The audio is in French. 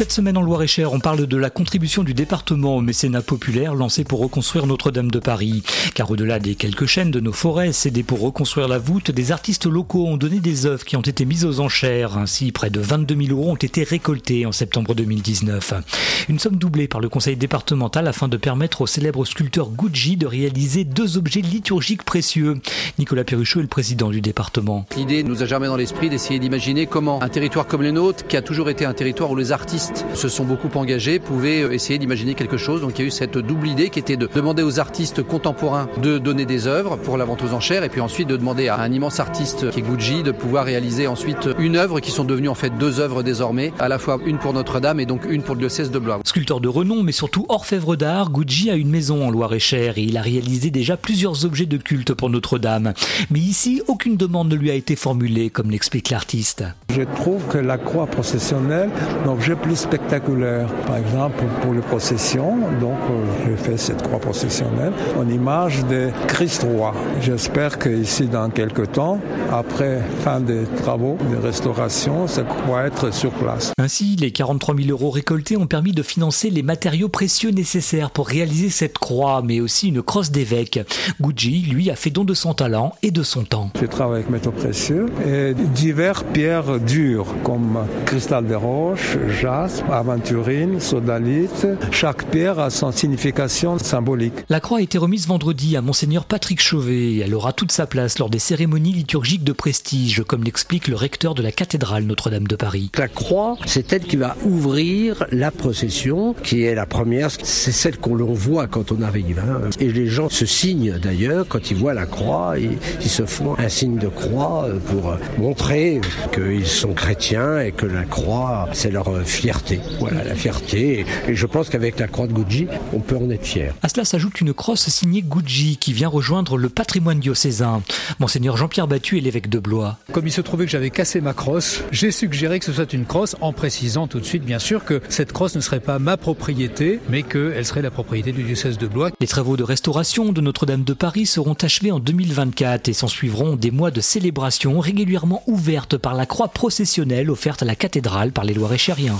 Cette semaine en Loire-et-Cher, on parle de la contribution du département au mécénat populaire lancé pour reconstruire Notre-Dame de Paris. Car au-delà des quelques chaînes de nos forêts cédées pour reconstruire la voûte, des artistes locaux ont donné des œuvres qui ont été mises aux enchères. Ainsi, près de 22 000 euros ont été récoltés en septembre 2019. Une somme doublée par le conseil départemental afin de permettre au célèbre sculpteur Gucci de réaliser deux objets liturgiques précieux. Nicolas Perruchot est le président du département. L'idée nous a jamais dans l'esprit d'essayer d'imaginer comment un territoire comme le nôtre, qui a toujours été un territoire où les artistes se sont beaucoup engagés, pouvaient euh, essayer d'imaginer quelque chose. Donc il y a eu cette double idée qui était de demander aux artistes contemporains de donner des œuvres pour la vente aux enchères et puis ensuite de demander à un immense artiste qui est Gucci de pouvoir réaliser ensuite une œuvre qui sont devenues en fait deux œuvres désormais, à la fois une pour Notre-Dame et donc une pour le diocèse de Blois. Sculpteur de renom mais surtout orfèvre d'art, Gucci a une maison en Loire-et-Cher et il a réalisé déjà plusieurs objets de culte pour Notre-Dame. Mais ici, aucune demande ne lui a été formulée comme l'explique l'artiste. Je trouve que la croix processionnelle, l'objet plus spectaculaire. Par exemple, pour les processions, donc euh, j'ai fait cette croix processionnelle en image de Christ roi. J'espère qu'ici, dans quelques temps, après fin des travaux de restauration, ça pourra être sur place. Ainsi, les 43 000 euros récoltés ont permis de financer les matériaux précieux nécessaires pour réaliser cette croix, mais aussi une crosse d'évêque. Gucci, lui, a fait don de son talent et de son temps. Je travaille avec métaux précieux et divers pierres dures comme cristal de roche, jaspe, aventurine, sodalite. Chaque pierre a son signification symbolique. La croix a été remise vendredi à Monseigneur Patrick Chauvet. Elle aura toute sa place lors des cérémonies liturgiques de prestige, comme l'explique le recteur de la cathédrale Notre-Dame de Paris. La croix, c'est elle qui va ouvrir la procession, qui est la première. C'est celle qu'on voit quand on arrive. Hein. Et les gens se signent d'ailleurs quand ils voient la croix. Ils, ils se font un signe de croix pour montrer qu'ils sont chrétiens et que la croix, c'est leur fierté. Voilà, la fierté. Et je pense qu'avec la croix de Gucci, on peut en être fier. À cela s'ajoute une crosse signée Gucci qui vient rejoindre le patrimoine diocésain. Monseigneur Jean-Pierre Battu est l'évêque de Blois. Comme il se trouvait que j'avais cassé ma crosse, j'ai suggéré que ce soit une crosse en précisant tout de suite, bien sûr, que cette crosse ne serait pas ma propriété, mais qu'elle serait la propriété du diocèse de Blois. Les travaux de restauration de Notre-Dame de Paris seront achevés en 2024 et s'en suivront des mois de célébration régulièrement ouvertes par la croix processionnelle offerte à la cathédrale par les Loir-et-Chériens.